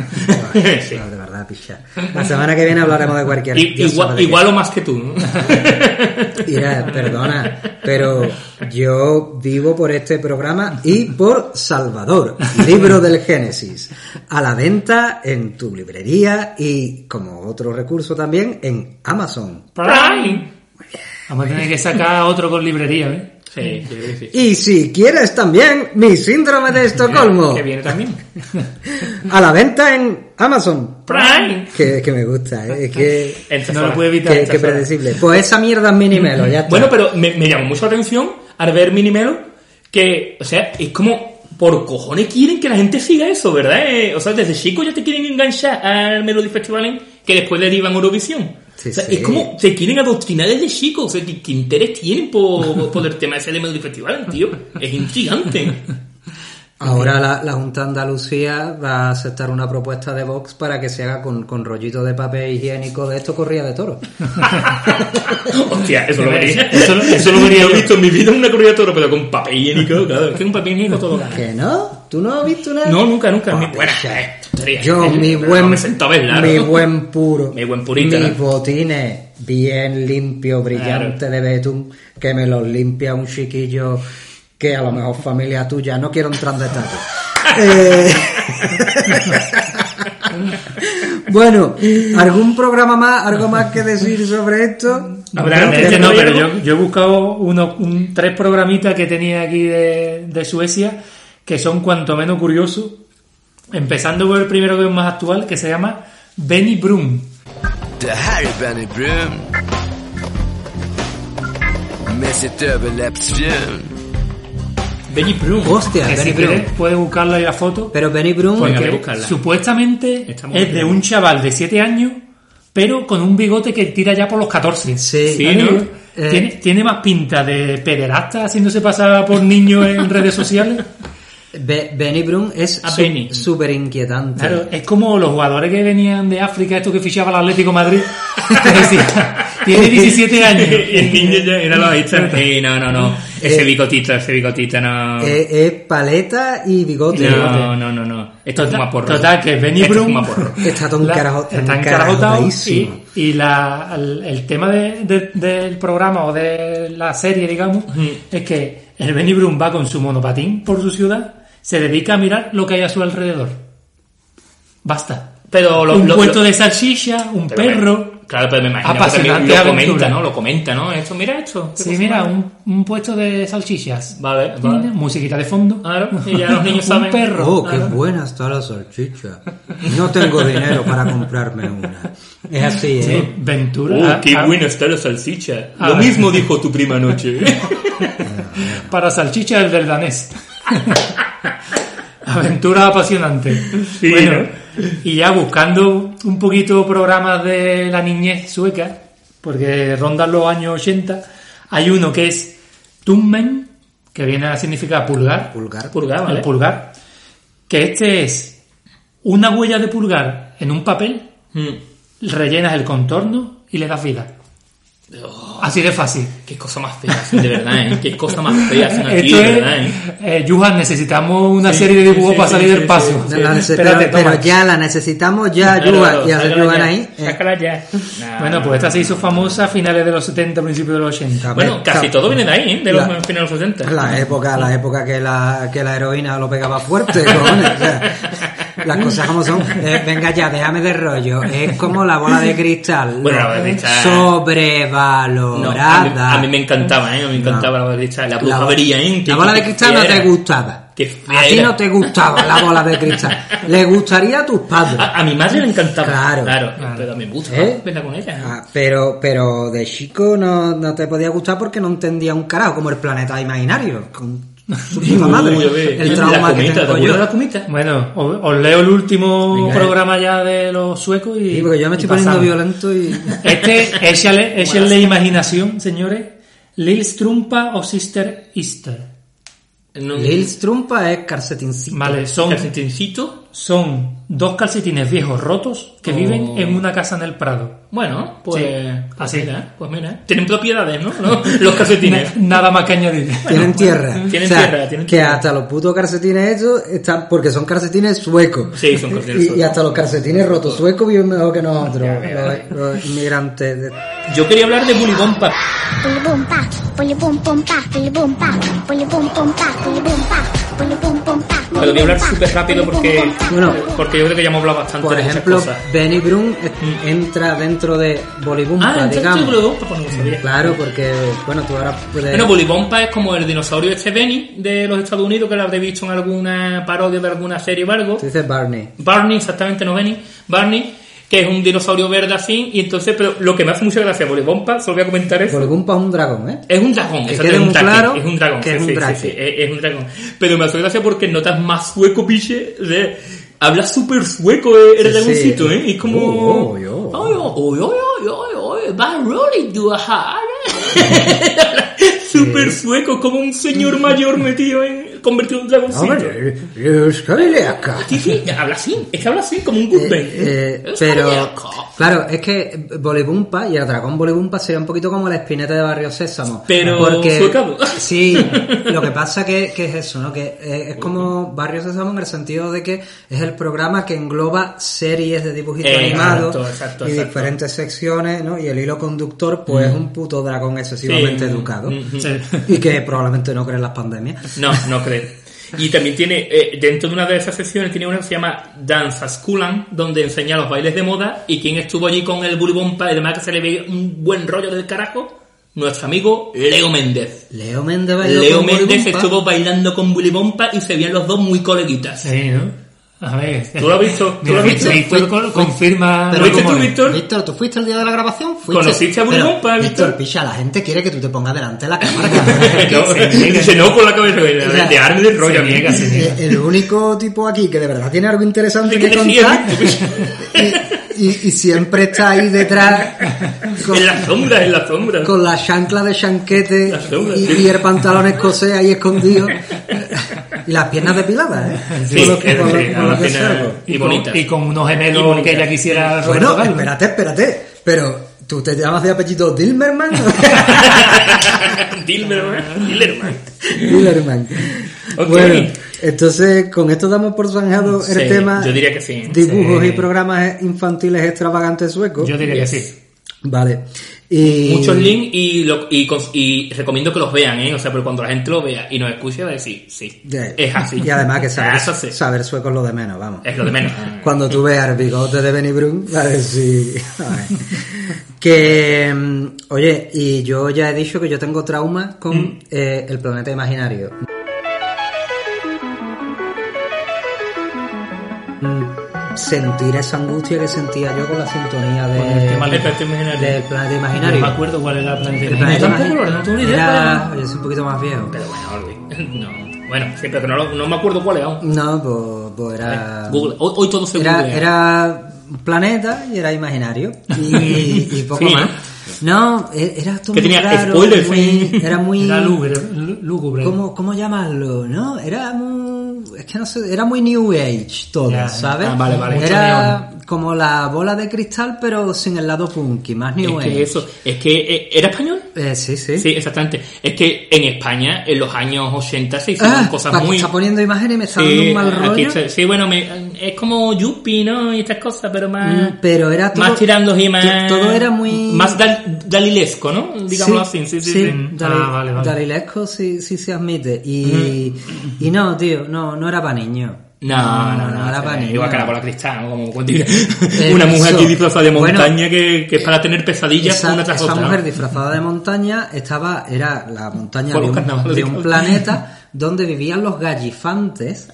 Sí. No, de verdad, picha. La semana que viene hablaremos de cualquier... I- igual, igual o más que tú. ¿no? Mira, perdona, pero yo vivo por este programa y por Salvador, libro del Génesis, a la venta en tu librería y como otro recurso también en Amazon. Prime. Vamos a tener que sacar otro con librería, ¿eh? Sí, que sí. Y si quieres también mi síndrome de Estocolmo, Que viene también. a la venta en Amazon. Prime. Que, que me gusta, ¿eh? es que, No lo puede evitar. que, que predecible. Pues esa mierda es minimelo, ya está. Bueno, pero me, me llamó mucho la atención al ver Minimelo que, o sea, es como por cojones quieren que la gente siga eso, ¿verdad? Eh, o sea, desde chico ya te quieren enganchar al Melody Festival en que después Eurovisión. Sí, o sea, sí. es como se quieren adoctrinar desde chicos. O sea, ¿qué, qué interés tienen por, por el tema ese de Melody Festival, tío? Es intrigante. Ahora la, la Junta de Andalucía va a aceptar una propuesta de Vox para que se haga con, con rollito de papel higiénico de esto corrida de toro. Hostia, eso lo vería. Eso, eso lo vería visto en mi vida una corrida de toro, pero con papel higiénico, claro. Es que un papel higiénico todo. ¿Que no? ¿Tú no has visto una? No, nunca, nunca. Eh, tontería. Yo, mi no, buen, me siento a verla, mi ¿no? buen puro, Mi buen purita, mis ¿no? botines bien limpio, brillante de betún, que me los limpia un chiquillo que a lo mejor familia tuya, no quiero entrar en detalle. Eh, bueno, ¿algún programa más, algo más que decir sobre esto? No, que no, pero yo, yo he buscado uno, un- tres programitas que tenía aquí de, de Suecia que son cuanto menos curiosos. Empezando por el primero que es más actual, que se llama Benny Broom. Det här är Benny Brun Med sitt överläppsfjun Benny Broom. Hostia, Que Benny si quieres Broom. puedes buscarla ahí la foto. Pero Benny Broom, Porque supuestamente es de un chaval de 7 años, pero con un bigote que tira ya por los 14. sí, Sí, ¿no? eh, Tiene, tiene más pinta de pederasta haciéndose pasar por niño en redes sociales. Be- Benny Broom es Ah, súper inquietante. Claro, es como los jugadores que venían de África, estos que fichaba el Atlético Madrid. tiene 17 años. Y el niño ya era la vista. Sí, no, no, no. Ese Eh, bigotito, ese bigotito no. Eh, es paleta y bigote. no, no, no, no. Esto es fuma porro. total, que Benny Esto es. Está todo encarajotado y, y la, el, el tema de- de- del programa o de la serie, digamos, es que el Benny Broom va con su monopatín por su ciudad, se dedica a mirar lo que hay a su alrededor. Basta. Pero lo, un lo- puesto lo- de salchicha, un perro. me- claro, pero me imagino que también lo aventura. comenta, ¿no? Lo comenta, ¿no? Esto, mira esto. Sí, mira, un, un puesto de salchichas. Vale, vale. Musiquita de fondo. Claro, y ya los niños saben. Un perro. Oh, qué buena está la salchicha. No tengo dinero para comprarme una. Es así, Sí, ¿eh? Ventura. Oh, Ah, qué ah, buena está la salchicha. Ah, Lo mismo dijo tu prima anoche. Para salchicha el del danés. Aventura apasionante. Sí, bueno, y ya buscando un poquito programas de la niñez sueca, porque rondan los años 80, hay uno que es Tummen, que viene a significar pulgar. Pulgar. Purga, ¿vale? El pulgar. Que este es una huella de pulgar en un papel, Mm. rellenas el contorno y le das vida. Así de fácil. Qué cosa más fea, de verdad, ¿eh? Qué cosa más fea hacen aquí, Esto de es, verdad, ¿eh? eh, Johan, necesitamos una Sí, serie de dibujos sí, para sí, salir sí, del paso. Espérate, pero, ya la necesitamos ya, Claro, Yuba. claro, Y hace sácala Yuba ya, ahí. eh, Sácala ya. Nah, Bueno, pues esta se hizo famosa a finales de los 70, principios de los 80. Bueno, ver, casi ca- todo viene de ahí, ¿eh? De los La- finales de los 80. La época, la época que la, que la heroína lo pegaba fuerte, cojones. O sea, las cosas como son. Eh, venga ya, déjame de rollo. Es como la bola de cristal. Bueno, la bola de cristal. Sobrevalorada. No, a, mí, a mí me encantaba, ¿eh? A mí me encantaba la bola de cristal. La brujería, ¿eh? la bola de cristal no te gustaba. A ti no te gustaba la bola de cristal. Le gustaría a tus padres. A, a mi madre le encantaba. Claro. Claro, pero me gusta ¿Eh? con ella. Ah, pero, pero de chico no, no te podía gustar porque no entendía un carajo, como el planeta imaginario. Con su puta madre. Uy, a ver, el trauma que cometa, ¿te tengo yo. de la cometa? Bueno, os, os leo el último Venga. programa ya de los suecos y. Sí, porque yo me estoy poniendo pasamos. violento y... Este, échale, échenle imaginación, señores. Lil Strumpa o Sister Easter. No, Lil Strumpa es calcetincito. Vale, son, calcetincito. Son dos calcetines viejos rotos que Oh. viven en una casa en el Prado. Bueno, pues, Sí, pues así. mira, pues mira. Tienen propiedades, ¿no? ¿No? Los calcetines. Nada más que añadir. Tienen tierra. tienen O sea, tierra, tienen que tierra. hasta los putos calcetines esos están porque son calcetines suecos. Sí, son calcetines Y, suecos. y hasta los calcetines rotos suecos viven mejor que nosotros, los, los inmigrantes. de- Yo quería hablar de Bully Bompa. Bully boom pa, bully boom boom Pero voy a hablar súper rápido porque, Bueno. porque yo creo que ya hemos hablado bastante Por de ejemplo, cosas. Benny Broom eh, entra dentro de Bolibumpa, Ah, digamos. Pues no lo sabía. Claro, porque, bueno, tú ahora puedes... Bueno, Bully Bompa es como el dinosaurio este Benny de los Estados Unidos que lo habré visto en alguna parodia de alguna serie o algo. Tú dices Barney. Barney, exactamente, no Benny. Barney, que es un dinosaurio verde así. Y entonces, pero lo que me hace mucha gracia, Bully Bompa, solo voy a comentar eso. Bolibumpa es un dragón, ¿eh? Es un dragón, Que quede es un dragón, claro es un dragón, que sí, es un sí, dragón. sí, es, es un dragón. Pero me hace gracia porque notas más sueco, piche, de... Habla súper sueco eh, el dragoncito. ¿eh? Es como... Oh, oh, oh. Hard. Súper sueco, como un señor mayor metido en. Convertido en un dragoncito. Sí, sí, habla así, es que habla así, como un Goodman. Eh, eh, pero, claro, es que Bolibumpa y el dragón Bolibumpa sería un poquito como la espineta de Barrio Sésamo. Pero porque, suecado. Sí, lo que pasa que, que es eso, ¿no? Que eh, es como Barrio Sésamo en el sentido de que es el programa que engloba series de dibujitos animados exacto, y exacto. diferentes secciones, ¿no? Y el hilo conductor, pues es un puto dragón excesivamente Sí. educado. Mm, Sí. Y que probablemente no cree en las pandemias. No, no Y también tiene, eh, dentro de una de esas secciones, tiene una que se llama Danza Skulan, donde enseña los bailes de moda. Y quien estuvo allí con el bulibompa, y además que se le ve un buen rollo del carajo, nuestro amigo Leo Méndez. Leo Méndez bailó Leo con Méndez estuvo bailando con bulibompa y se veían los dos muy coleguitas. Sí, ¿no? A ver. ¿Tú lo has visto? ¿Tú lo has visto? Víctor con- confirma. Pero ¿Viste tú. Víctor? Víctor, ¿tú fuiste el día de la grabación? ¿Fuiste? ¿Conociste a Pero, Bulbompa, Víctor? Víctor, picha, la gente quiere que tú te pongas delante de la cámara. No, dice no con la cabeza, de, sea, de arme del rollo. se niega, se niega. El único tipo aquí que de verdad tiene algo interesante ¿De que contar y, y- y siempre está ahí detrás con, En la sombra, en la sombra. con la chancla de chanquete La sombra, y, sí. y el pantalón escocés ahí escondido y las piernas depiladas, ¿eh? Sí, que- con con y bonitas. y con unos Y gemelos bonitas. que ella quisiera Bueno, espérate, espérate, pero tú te llamas de apellido Dilmerman. Dilmerman. Dillerman. Dillerman. Ok. Bueno, entonces con esto damos por zanjado Sí, el tema yo diría que sí. dibujos Sí. y programas infantiles extravagantes suecos. Yo diría Yes. que sí. Vale. Y... Muchos links y, lo- y, cons- y recomiendo que los vean, ¿eh? O sea, pero cuando la gente lo vea y nos escuche va a decir, sí, es así. Y además que saber, Eso sí. saber sueco es lo de menos, vamos. Es lo de menos. Cuando tú veas el bigote de Benny Brun, va a decir... "Ay". que... mm, Oye, y yo ya he dicho que yo tengo trauma con Mm. eh, el planeta imaginario. Sentir esa angustia que sentía yo con la sintonía de, el tema planeta imaginario. del planeta No me acuerdo cuál era el planeta. El planeta tampoco, imaginario era- Yo soy un poquito más viejo. Pero bueno, no. Bueno, sí, pero que no, me acuerdo cuál aún. No, pues, pues era... Google. Hoy, hoy todo se Era, googlea. era un planeta y era imaginario. Y, y poco más. No, e- era todo Que muy tenía raro, spoilers, muy-. Era muy... Era lúgubre. lúgubre. ¿Cómo, ¿Cómo llamarlo? ¿No? Era muy... Es que no sé, era muy New Age todo, Ya, ¿sabes? ah, vale, vale. Era como la bola de cristal, pero sin el lado punky, más New Es que eso, es que eh, era español. Eh, sí, sí. Sí, exactamente. Es que en España, en los años 80, se hicieron Ah, cosas muy. está poniendo imágenes y me está dando Sí, un mal rollo. está- sí, bueno, me- es como Yuppie, ¿no? Y estas cosas, pero más. Mm, pero era todo- Más tirando y más. todo era muy- Más dal- dalilesco, ¿no? Digámoslo así. Sí, sí, sí. Dali- Ah, vale, vale. Dalilesco sí, sí se admite. Y, y no, tío, no, no era para niños. No, no, no. para niños. igual que la bola cristal, como cuando- Eh, una mujer aquí disfrazada de montaña que, es para tener pesadillas Esa, una tras esa otra. mujer ¿no? disfrazada de montaña estaba, era la montaña de un, planeta donde vivían los gallifantes.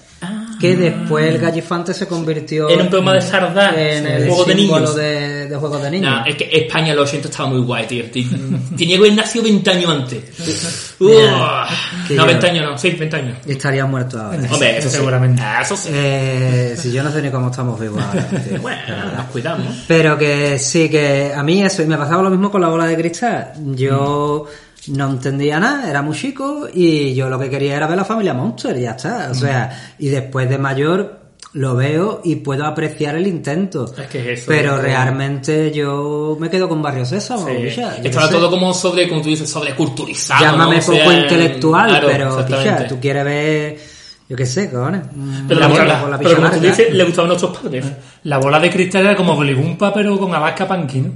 Que después el gallifante se convirtió Era un programa de Sardá, en el juego de niños. de, de juegos de niños. No, es que España en los 80 estaba muy guay, tío. Tenía que haber nacido 20 años antes. Uah. no, yo- 20 años no, sí, 20 años. Y estaría muerto ahora. Hombre, eso. Seguramente. Ah, Eso sí. Eh, si yo no sé ni cómo estamos vivos ahora. tío. Bueno, nos cuidamos. Pero que sí, que a mí eso, y me pasaba lo mismo con la bola de cristal. Yo no entendía nada, era muy chico y yo lo que quería era ver la familia Monster ya está. O sea, y después de mayor lo veo y puedo apreciar el intento. Es que es eso, Pero es que- realmente yo me quedo con Barrio Sésamo. Sí. picha, todo como sobre, como tú dices, sobre culturizado. Llámame ¿no? O poco sea, intelectual, claro, pero picha, tú quieres ver, yo qué sé, cojones. Pero, La la- bola- la- la pero como tú dices, le gustaban nuestros padres. La bola de cristal era como Bolibumpa, pero con Alaska Panky, ¿no?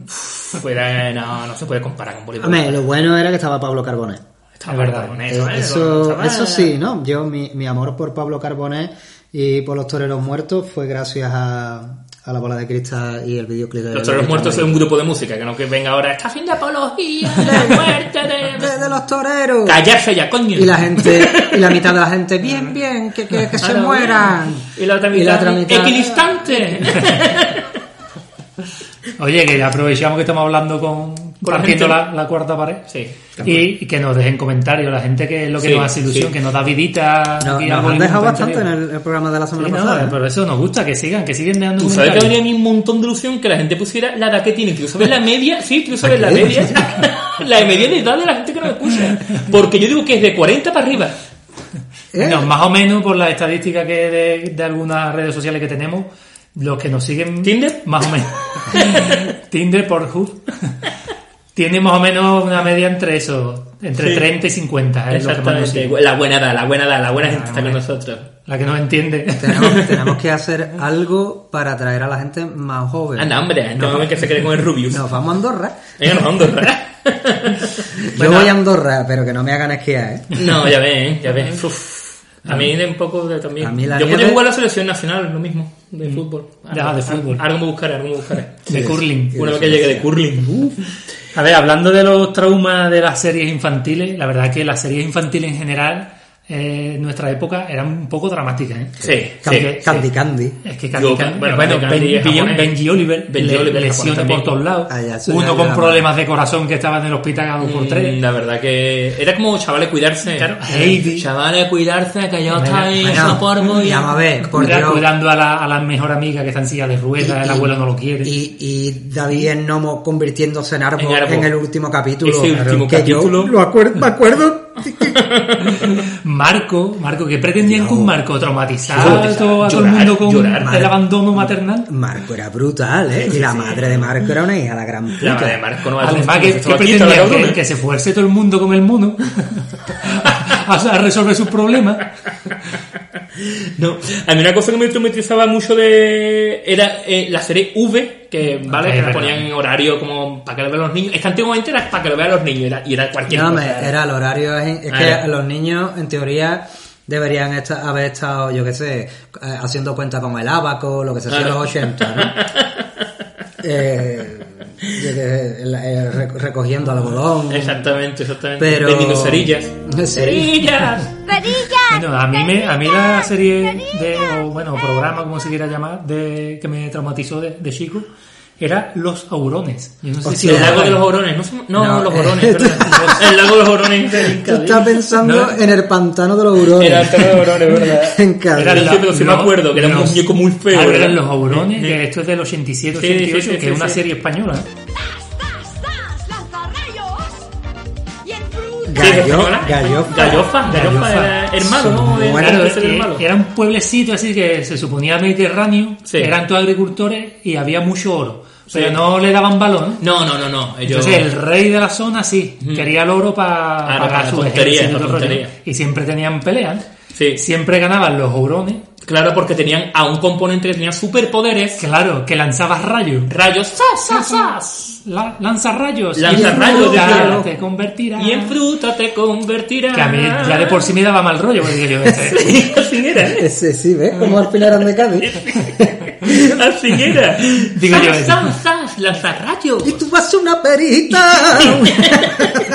Pues eh, no, no se puede comparar con Bolívar. Hombre, lo bueno era que estaba Pablo Carbonet. Estaba Es verdad. con Eh, eso, ¿eh? Eso sí, ¿no? Yo, mi, mi amor por Pablo Carbonet y por los toreros muertos fue gracias a, a la bola de cristal y el videoclip de Los toreros muertos es un grupo de música, que no que venga ahora, está haciendo apología de la muerte de, de... de los toreros. Callarse ya, coño. Y la gente, y la mitad de la gente, bien, bien, que, que, que se Ahora, mueran. Y la otra Y la mitad, otra mitad- equidistante. Oye, que ya aprovechamos que estamos hablando con, con por la gente. la, la cuarta pared. Sí. Y, y que nos dejen comentarios, la gente que es lo que Sí, nos hace ilusión, sí. que nos da vidita. No, nos han dejado bastante en el, el programa de la semana no, pasada. ¿eh? pero eso nos gusta, que sigan, que siguen dejando Tú sabes que comentarios. venía a mí un montón de ilusión que la gente pusiera la edad que tiene. Tú sabes la media, sí, tú sabes la media. la media de edad de la gente que nos escucha. Porque yo digo que es de 40 para arriba. ¿Eh? No, más o menos por las estadísticas que de, de algunas redes sociales que tenemos, los que nos siguen. ¿Tinder? Más o menos. Tinder por Hood. Tiene más o menos una media entre eso, entre Sí. 30 y 50. Es lo que Exactamente. La buena edad, la buena edad, la buena gente está con nosotros. La que nos entiende. Tenemos, tenemos que hacer algo para atraer a la gente más joven. Anda, hombre, gente joven que se cree con el Rubius. Nos vamos a Andorra. Venga, nos vamos a Andorra. Yo voy a Andorra, pero que no me hagan esquiar, ¿eh? No, ya ves, ¿eh? ya ves. Uf. A mí de un poco de también. A mí la Yo nieve- jugar a la selección nacional, lo mismo, de fútbol. Ya, de fútbol. Algo me buscaré, algo me buscaré. De curling. Una vez que llegue de curling. A ver, hablando de los traumas de las series infantiles, la verdad es que las series infantiles en general, eh, en nuestra época, eran un poco dramáticas, ¿eh? Sí, Candy, sí. Candy Candy. Es que Yo, Candy Candy- bueno, bueno, Candy Ben-. Benji Oliver, Benji le- Oliver es lesiones por todos lados, Ah, uno con problemas de corazón que estaba en el hospital cada dos por tres. Mm, La verdad que era como chavales cuidarse. Claro, Heidi. Chavales cuidarse, que yo estoy bueno, eso por muy. Vamos a ver, por Cuida- Dios. cuidando a la, a la mejor amiga que está en silla de ruedas, el abuelo no lo quiere. Y, y David en Nomo convirtiéndose en árbol En árbol. en el último capítulo. Ese último que capítulo. yo lo acuer- me acuerdo. Marco, Marco, ¿qué pretendían con Marco? ¿Traumatizar Traumatizar, a todo, el mundo con llorar. el abandono maternal? Marco era brutal, ¿eh? Y la madre de Marco era una hija, la gran puta. La madre de Marco no va a Además, cabrón, Que, ¿eh? que se fuerce todo el mundo con el mono a, a resolver sus problemas. No, a mí una cosa que me traumatizaba mucho de era eh, la serie V, que vale, es que la ponían en horario como para que lo vean los niños. Es que antiguamente era para que lo vean los niños era- y era cualquier No, cosa. me- era el horario. Es, es que Era. los niños, en teoría, deberían esta- haber estado, yo qué sé, eh, haciendo cuenta con el abaco, lo que se hacía en los 80, ¿no? Eh, recogiendo algodón. Exactamente, exactamente. Pero- Vendiendo cerillas. Sí. ¡Cerillas! Bueno, a mí, me, a mí la serie de, o bueno, programa, como se quiera llamar, de, que me traumatizó de, de chico, era Los Aurones. Yo no sé si Hostia, El os lago de los orones, ¿no? son- No, No, los eh, orones, ¿verdad? El lago de los orones. Tú estás pensando No. en el pantano de los hurones. Era el lago de los orones, ¿verdad? en Cádiz. Era sí, pero sí me acuerdo, que era un muñeco muy feo, ¿verdad? eran los Aurones, Sí. que esto es del 87-88, Sí, sí, sí, que sí, es una sí. serie española. Gallo, ¿verdad? gallofa. Gallofa, Gallofa Gallofa. era hermano, ¿no? Bueno, ser eh, era un pueblecito así que se suponía mediterráneo, Sí. eran todos agricultores y había mucho oro. Pero Sí. no le daban balón. No, no, no, no. Ellos... Entonces el rey de la zona sí, quería el oro para pagar para su tontería, y tontería. Siempre tenían peleas. Sí. Siempre ganaban los hurones. Claro, porque tenían a un componente que tenía superpoderes. Claro, que lanzabas rayos. Rayos, ¡zas, zas, zas! La, lanza rayos. Lanza y en rayos, fruta te convertirá. Y en fruta te convertirá. Que a mí ya de por sí me daba mal rollo. Porque yo, este- Así era. Ese sí, ¿ves? Como al de Cádiz. Así era. Digo yo, ¡Zas, zas, zas! Lanzarrayos. y tú vas a una perita.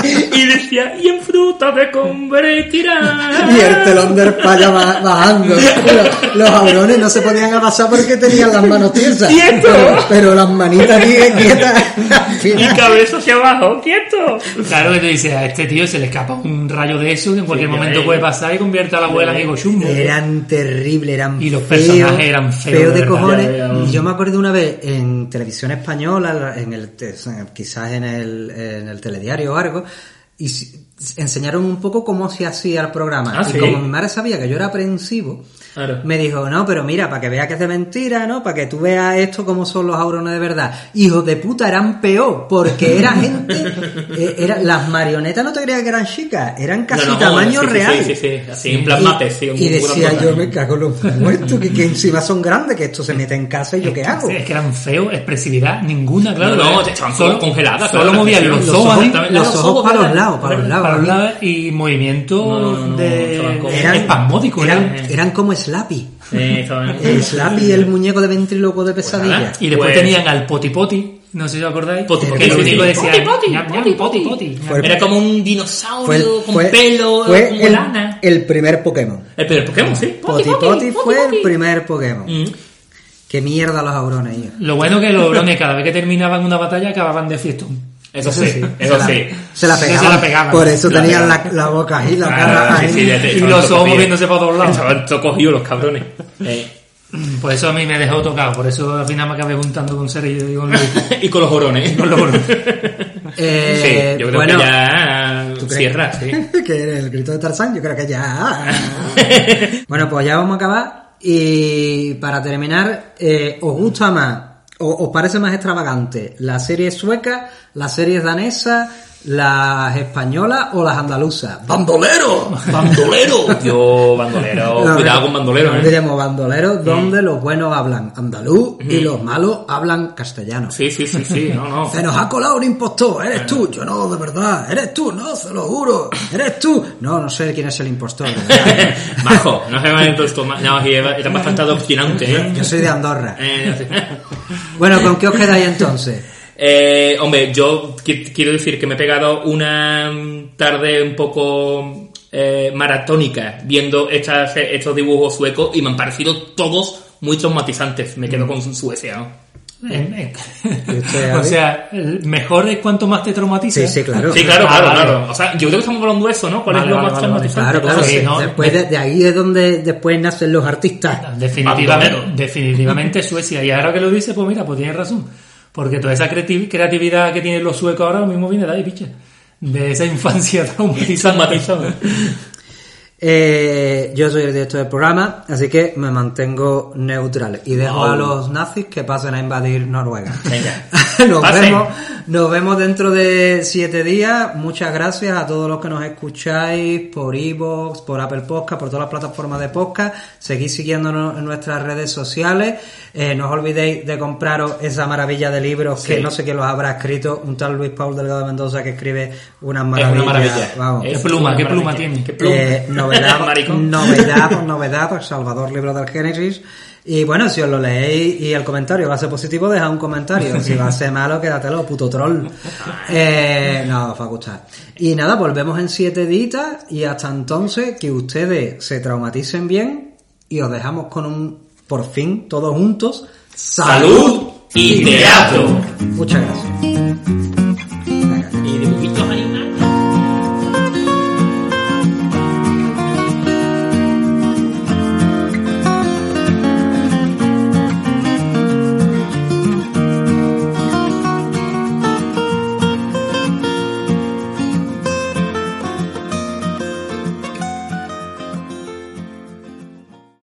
Y decía, y en fruta te convertirá. y el telón del bajando. Los, los abrones no se podían abasar porque tenían las manos tiesas. ¡Quieto! Pero, pero las manitas quietas. Y cabeza hacia abajo, quieto. Claro que te dice, a este tío se le escapa un rayo de eso que en cualquier momento puede pasar y convierte a la abuela en amigo chumbo. Eran terribles, eran Y los personajes eran feos, de cojones. Ya, ya, ya. Y yo me acuerdo una vez en televisión española, en el, quizás en el, en el telediario o algo, y enseñaron un poco cómo se hacía el programa. Ah, y ¿sí? como mi madre sabía que yo era aprensivo, Claro. me dijo, no, pero mira, para que veas que es de mentira, ¿no? Para que tú veas esto como son los aurones de verdad. Hijos de puta, eran peor, porque era gente, eh, era, las marionetas no te creías que eran chicas, eran casi No, no, tamaño sí, real. Sí, sí, sí. Así, en plan Y- mate, sí. Y decía yo, me cago en los muertos, que, que encima son grandes, que esto se mete en casa y yo qué hago. Es que eran feos, expresividad ninguna, claro. No, no, Eh, te echaban solo- congeladas, Solo movían los ojos, también. Los ojos para los lados, para los lados. Lado y movimiento de Eran- espasmódico. Eran, como Slappy. Sí, El Slappy, el muñeco de ventríloco de pesadilla. nada. Y después Pues- tenían al Poti Poti, no sé si os acordáis, Poti Poti, que sí, único decía Poti Poti, ñam, ñam, Poti Poti Poti. Poti. Fue el- Era como un Fue, dinosaurio con fue- pelo, fue como el, lana. el primer Pokémon. El primer Pokémon, sí. Poti Poti fue el primer Pokémon. Mm. Qué mierda los aurones. Lo bueno que los brones cada vez que terminaban una batalla acababan de fiestón. Eso sí, eso se la, sí. Se la Sí, pegaban. se la pegaban. Por eso la tenían la, la boca ahí, la Ah, cara ahí. sí, ya te- Y los ojos cogidos. viéndose para todos lados. Estaban todos cogidos los cabrones. Eh, Pues eso a mí me dejó tocado, por eso al final me acabé juntando con Sergio y con Luis. y con los jorones. Con los gordos. Eh, sí, yo creo bueno, que ya ¿tú crees? cierra, sí. que el grito de Tarzán, yo creo que ya. bueno, pues ya vamos a acabar. Y para terminar, eh, ¿os gusta más, os parece más extravagante la serie sueca, la serie danesa, las españolas o las andaluzas? ¡Bandolero! ¡Bandolero! Yo, bandolero. No, Cuidado con bandolero, ¿eh? diremos bandolero, donde los buenos hablan andaluz y los malos hablan castellano. Sí, sí, sí, sí, no, no. Se nos ha colado un impostor, eres tú, yo no, de verdad, eres tú, no, se lo juro, eres tú. No, no sé quién es el impostor, de. Majo, no se me ha esto. No, sí, era bastante adoctrinante, ¿eh? Yo soy de Andorra. Eh. Bueno, ¿con qué os quedáis entonces? Eh, hombre, yo qui- quiero decir que me he pegado una mm, tarde un poco eh, maratónica viendo estas, estos dibujos suecos y me han parecido todos muy traumatizantes. Me quedo con Suecia, usted, o sea, mejor es cuanto más te traumatiza. Sí, sí, claro. Sí, claro, Ah, claro, vale. claro. O sea, yo creo que estamos hablando de eso, ¿no? ¿Cuál Vale, es lo vale, más vale, traumatizante? Claro, claro. Sí, sí. ¿no? Después de, de ahí es donde después nacen los artistas. Definitivamente, definitivamente Suecia. Y ahora que lo dice, pues mira, pues tienes razón. Porque toda esa creati- creatividad que tienen los suecos ahora mismo viene de ahí, piche. De esa infancia traumatizante. Eh, yo soy el director del programa, así que me mantengo neutral y dejo Wow. a los nazis que pasen a invadir Noruega. Venga. nos, Pasen. vemos, nos vemos dentro de siete días. Muchas gracias a todos los que nos escucháis por Evox, por Apple Podcast, por todas las plataformas de podcast. Seguid siguiéndonos en nuestras redes sociales. Eh, no os olvidéis de compraros esa maravilla de libros Sí. que no sé quién los habrá escrito. Un tal Luis Paul Delgado de Mendoza que escribe unas Es maravillas. una maravilla. Vamos. Es ¿Qué pluma, qué pluma tiene? ¿Qué pluma? Eh, novedad, novedad, novedad, Salvador Libro del Génesis. Y bueno, si os lo leéis y el comentario va a ser positivo, dejad un comentario. Si va a ser malo, quédatelo, puto troll. Eh, no, os va a gustar. Y nada, volvemos en siete días y hasta entonces que ustedes se traumaticen bien y os dejamos con un, por fin, todos juntos, Salud y teatro. Muchas gracias.